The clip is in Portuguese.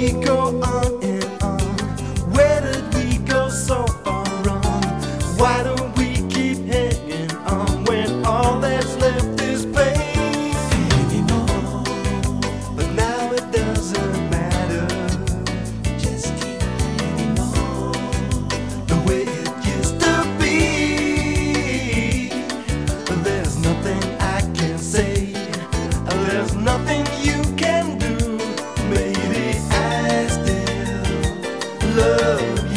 México. não.